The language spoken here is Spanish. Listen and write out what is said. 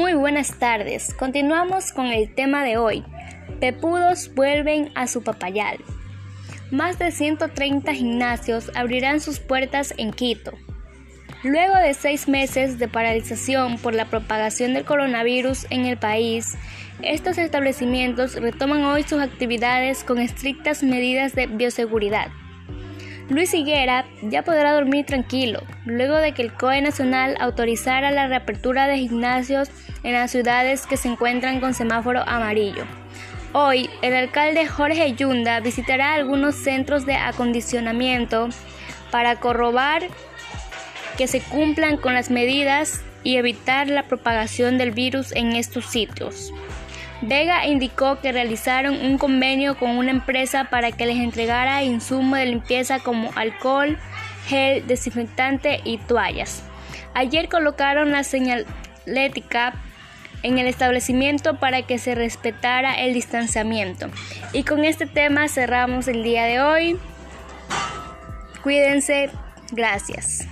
Muy buenas tardes. Continuamos con el tema de hoy. Pepudos vuelven a su papayal. Más de 130 gimnasios abrirán sus puertas en Quito. Luego de seis meses de paralización por la propagación del coronavirus en el país, estos establecimientos retoman hoy sus actividades con estrictas medidas de bioseguridad. Luis Higuera ya podrá dormir tranquilo, luego de que el COE Nacional autorizara la reapertura de gimnasios en las ciudades que se encuentran con semáforo amarillo. Hoy, el alcalde Jorge Yunda visitará algunos centros de acondicionamiento para corrobar que se cumplan con las medidas y evitar la propagación del virus en estos sitios. Vega indicó que realizaron un convenio con una empresa para que les entregara insumos de limpieza como alcohol, gel, desinfectante y toallas. Ayer colocaron la señalética en el establecimiento para que se respetara el distanciamiento. Y con este tema cerramos el día de hoy. Cuídense. Gracias.